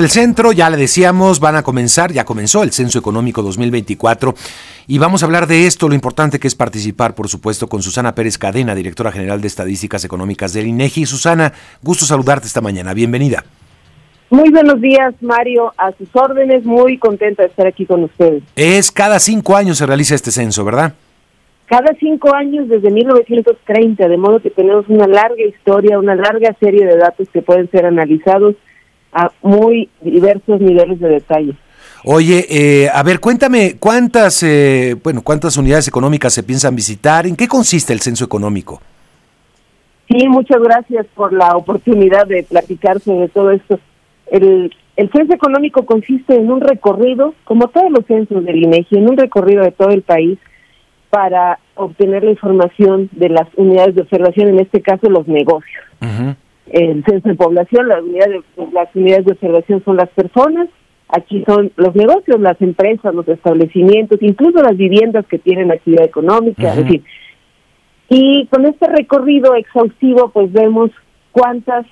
El centro, ya le decíamos, van a comenzar, ya comenzó el Censo Económico 2024 y vamos a hablar de esto, lo importante que es participar, por supuesto, con Susana Pérez Cadena, directora general de Estadísticas Económicas del INEGI. Susana, gusto saludarte esta mañana, bienvenida. Muy buenos días, Mario, a sus órdenes, muy contenta de estar aquí con ustedes. Es cada cinco años se realiza este censo, ¿verdad? Cada cinco años desde 1930, de modo que tenemos una larga historia, una larga serie de datos que pueden ser analizados a muy diversos niveles de detalle. Oye, eh, a ver, cuéntame cuántas, eh, bueno, cuántas unidades económicas se piensan visitar. ¿En qué consiste el censo económico? Sí, muchas gracias por la oportunidad de platicar sobre todo esto. El, el censo económico consiste en un recorrido, como todos los censos del INEGI, en un recorrido de todo el país para obtener la información de las unidades de observación, en este caso los negocios el censo de población, las unidades de, las unidades de observación son las personas, aquí son los negocios, las empresas, los establecimientos, incluso las viviendas que tienen actividad económica, en fin. Y con este recorrido exhaustivo, pues vemos cuántas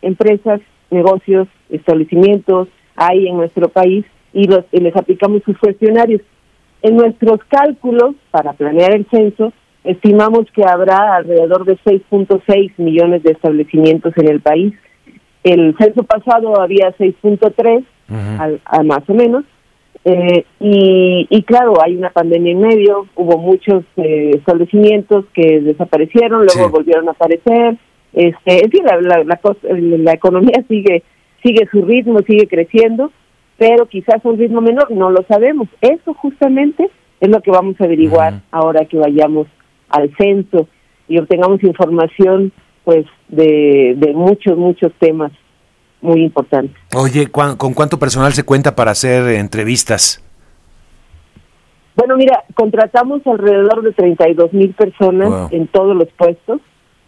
empresas, negocios, establecimientos hay en nuestro país y, los, y les aplicamos sus cuestionarios. En nuestros cálculos para planear el censo, Estimamos que habrá alrededor de 6.6 millones de establecimientos en el país. El censo pasado había 6.3, más o menos. Eh, y, claro, hay una pandemia en medio, hubo muchos eh, establecimientos que desaparecieron, luego volvieron a aparecer. Este, en fin, la, la, la, economía sigue sigue su ritmo, sigue creciendo, pero quizás un ritmo menor, no lo sabemos. Eso justamente es lo que vamos a averiguar ahora que vayamos al censo y obtengamos información pues de, de muchos, muchos temas muy importantes. Oye, ¿con cuánto personal se cuenta para hacer entrevistas? Bueno, mira, contratamos alrededor de 32 mil personas en todos los puestos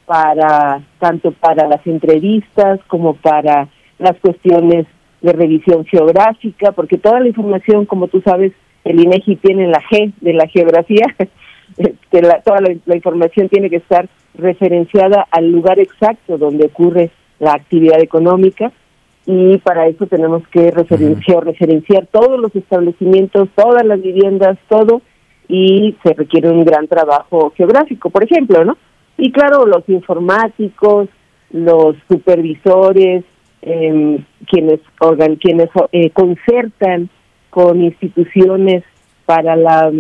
para tanto para las entrevistas como para las cuestiones de revisión geográfica, porque toda la información, como tú sabes, el INEGI tiene la G de la geografía, que la, toda la, información tiene que estar referenciada al lugar exacto donde ocurre la actividad económica y para eso tenemos que referenciar, referenciar todos los establecimientos, todas las viviendas, todo y se requiere un gran trabajo geográfico, por ejemplo, ¿no? Y claro, los informáticos, los supervisores, eh, quienes organ, quienes eh, concertan con instituciones para la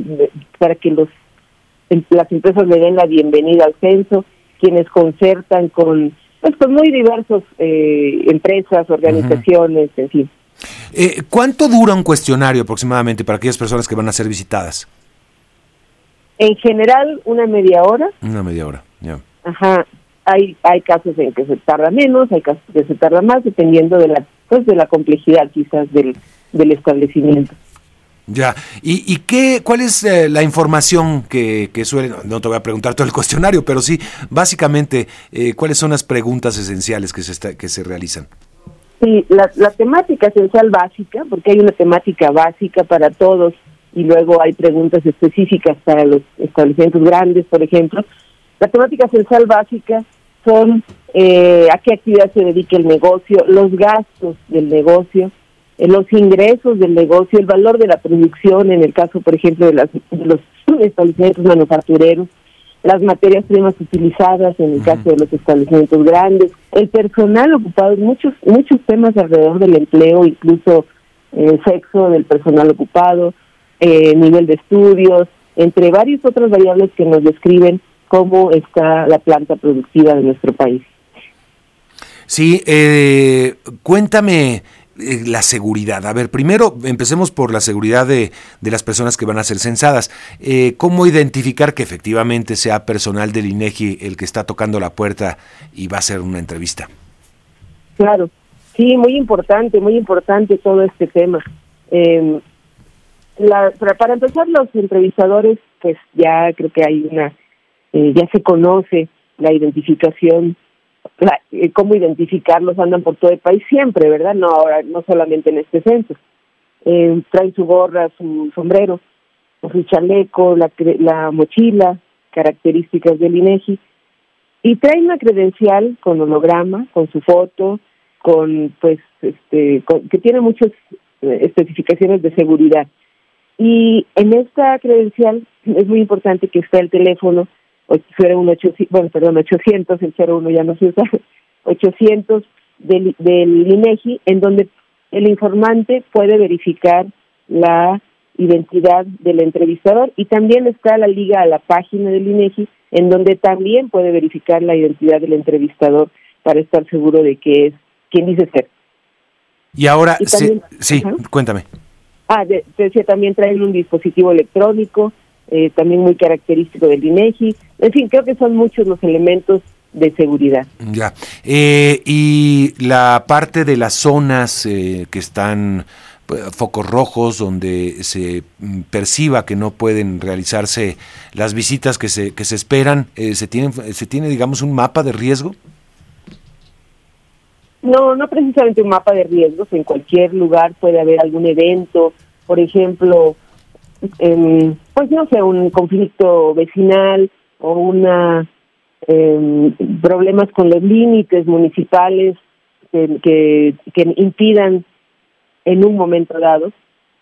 para que los las empresas le den la bienvenida al censo, quienes concertan con, pues, con muy diversas eh, empresas, organizaciones, en fin. Eh, ¿Cuánto dura un cuestionario aproximadamente para aquellas personas que van a ser visitadas? En general, una media hora. Una media hora, ya. Ajá. Hay, hay casos en que se tarda menos, hay casos en que se tarda más, dependiendo de la, pues, de la complejidad quizás del, del establecimiento. Ya, ¿y, y qué, cuál es eh, la información que, que suele, no te voy a preguntar todo el cuestionario, pero sí, básicamente, eh, cuáles son las preguntas esenciales que se, que se realizan? Sí, la, la temática esencial básica, porque hay una temática básica para todos y luego hay preguntas específicas para los establecimientos grandes, por ejemplo. La temática esencial básica son eh, a qué actividad se dedica el negocio, los gastos del negocio, los ingresos del negocio, el valor de la producción, en el caso, por ejemplo, de, las, los establecimientos manufactureros, las materias primas utilizadas en el caso de los establecimientos grandes, el personal ocupado, muchos muchos temas alrededor del empleo, incluso el sexo del personal ocupado, eh, nivel de estudios, entre varias otras variables que nos describen cómo está la planta productiva de nuestro país. Sí, eh, cuéntame eh, la seguridad. A ver, primero empecemos por la seguridad de, de las personas que van a ser censadas. Eh, ¿Cómo identificar que efectivamente sea personal del INEGI el que está tocando la puerta y va a hacer una entrevista? Claro, sí, muy importante, muy importante todo este tema. Eh, la, para, empezar, los entrevistadores, pues ya creo que hay una, eh, ya se conoce la identificación eh, cómo identificarlos, andan por todo el país siempre, ¿verdad? No ahora, no solamente en este censo. Eh, traen su gorra, su sombrero, su chaleco, la, la mochila, características del INEGI, y traen una credencial con holograma, con su foto, con pues este que tiene muchas eh, especificaciones de seguridad y en esta credencial es muy importante que esté el teléfono 01800, bueno, perdón, 800, el 01 ya no se usa, 800 del, del INEGI, en donde el informante puede verificar la identidad del entrevistador y también está la liga a la página del INEGI, en donde también puede verificar la identidad del entrevistador para estar seguro de que es quien dice ser. Y ahora, sí, cuéntame. Ah, de, decía, también traen un dispositivo electrónico, eh, también muy característico del INEGI. En fin, creo que son muchos los elementos de seguridad. Ya. Eh, y la parte de las zonas eh, que están pues, focos rojos donde se mm, perciba que no pueden realizarse las visitas que se que se esperan se tiene se tiene digamos un mapa de riesgo no, no precisamente un mapa de riesgos. En cualquier lugar puede haber algún evento, por ejemplo, pues no sé, un conflicto vecinal o una em, problemas con los límites municipales que, que, impidan en un momento dado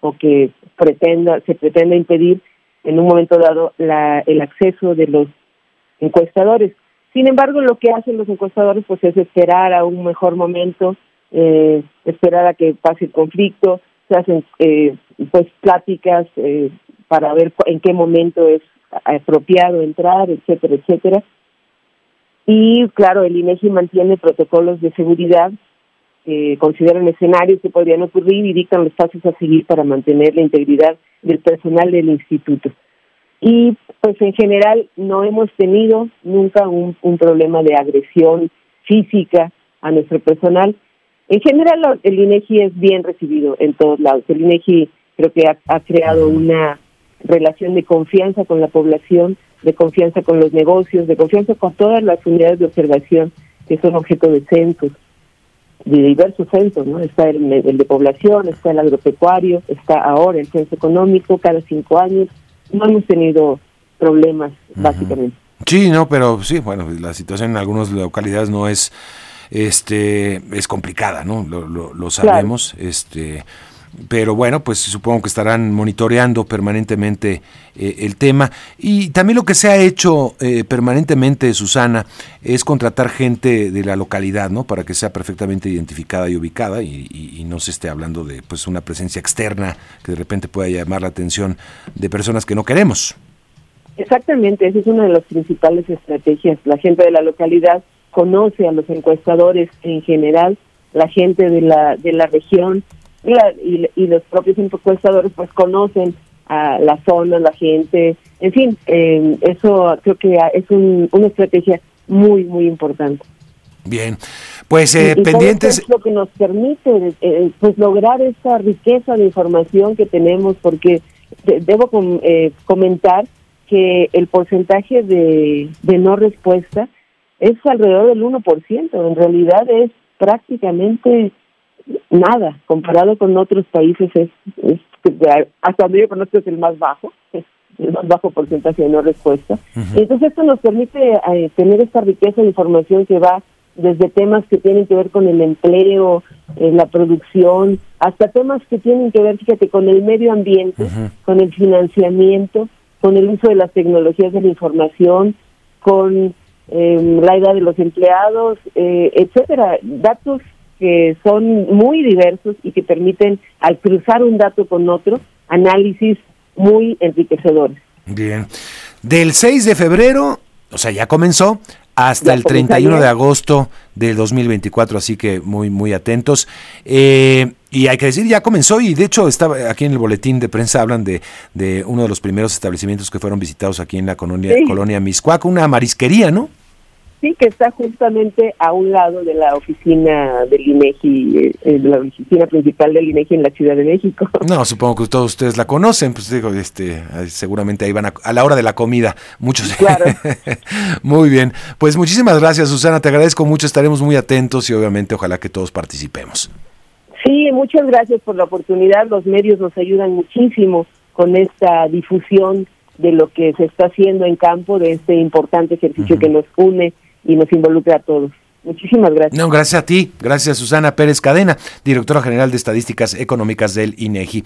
o que pretenda se pretenda impedir en un momento dado la, el acceso de los encuestadores. Sin embargo, lo que hacen los encuestadores pues es esperar a un mejor momento, eh, esperar a que pase el conflicto, hacen eh, pues pláticas eh, para ver en qué momento es apropiado entrar, etcétera, etcétera. Y claro, el INEGI mantiene protocolos de seguridad que consideran escenarios que podrían ocurrir y dictan los pasos a seguir para mantener la integridad del personal del instituto y pues en general no hemos tenido nunca un, problema de agresión física a nuestro personal. En general el INEGI es bien recibido en todos lados. El INEGI creo que ha, creado una relación de confianza con la población, de confianza con los negocios, de confianza con todas las unidades de observación que son objeto de censos, de diversos censos, ¿no? Está el, el de población, está el agropecuario, está ahora el censo económico cada cinco años, no hemos tenido problemas, básicamente. Sí, no, pero sí, bueno, la situación en algunas localidades no es, este, es complicada, ¿no? Lo, lo, sabemos, este pero bueno, pues supongo que estarán monitoreando permanentemente eh, el tema. Y también lo que se ha hecho eh, permanentemente, Susana, es contratar gente de la localidad, ¿no? Para que sea perfectamente identificada y ubicada y, no se esté hablando de pues una presencia externa que de repente pueda llamar la atención de personas que no queremos. Exactamente, esa es una de las principales estrategias. La gente de la localidad conoce a los encuestadores en general, la gente de la, de la región y, los propios encuestadores pues conocen a la zona, la gente, en fin, eh, eso creo que es una estrategia muy, muy importante. Bien, pues eh, pendientes. Es lo que nos permite eh, pues lograr esa riqueza de información que tenemos, porque debo eh, comentar que el porcentaje de, de no respuesta es alrededor del 1%, en realidad es prácticamente nada, comparado con otros países es, hasta donde yo conozco es el más bajo, es el más bajo porcentaje de no respuesta. Entonces esto nos permite eh, tener esta riqueza de información que va desde temas que tienen que ver con el empleo, eh, la producción, hasta temas que tienen que ver, fíjate, con el medio ambiente, con el financiamiento, con el uso de las tecnologías de la información, con eh, la edad de los empleados, etcétera, datos que son muy diversos y que permiten, al cruzar un dato con otro, análisis muy enriquecedores. Bien. Del 6 de febrero, o sea, ya comenzó, hasta el 31 de agosto del 2024, así que muy, muy atentos. Eh, y hay que decir, ya comenzó y de hecho estaba aquí en el boletín de prensa hablan de, de uno de los primeros establecimientos que fueron visitados aquí en la colonia, colonia Miscuac, una marisquería, ¿no? Sí, que está justamente a un lado de la oficina del INEGI, eh, eh, de la oficina principal del INEGI en la Ciudad de México. No, supongo que todos ustedes la conocen, pues digo, este, seguramente ahí van a, la hora de la comida, muchos. Claro. muy bien, pues muchísimas gracias, Susana, te agradezco mucho, estaremos muy atentos y obviamente ojalá que todos participemos. Sí, muchas gracias por la oportunidad, los medios nos ayudan muchísimo con esta difusión de lo que se está haciendo en campo, de este importante ejercicio que nos une y nos involucra a todos. Muchísimas gracias. No, gracias a ti. Gracias Susana Pérez Cadena, directora general de Estadísticas Económicas del INEGI.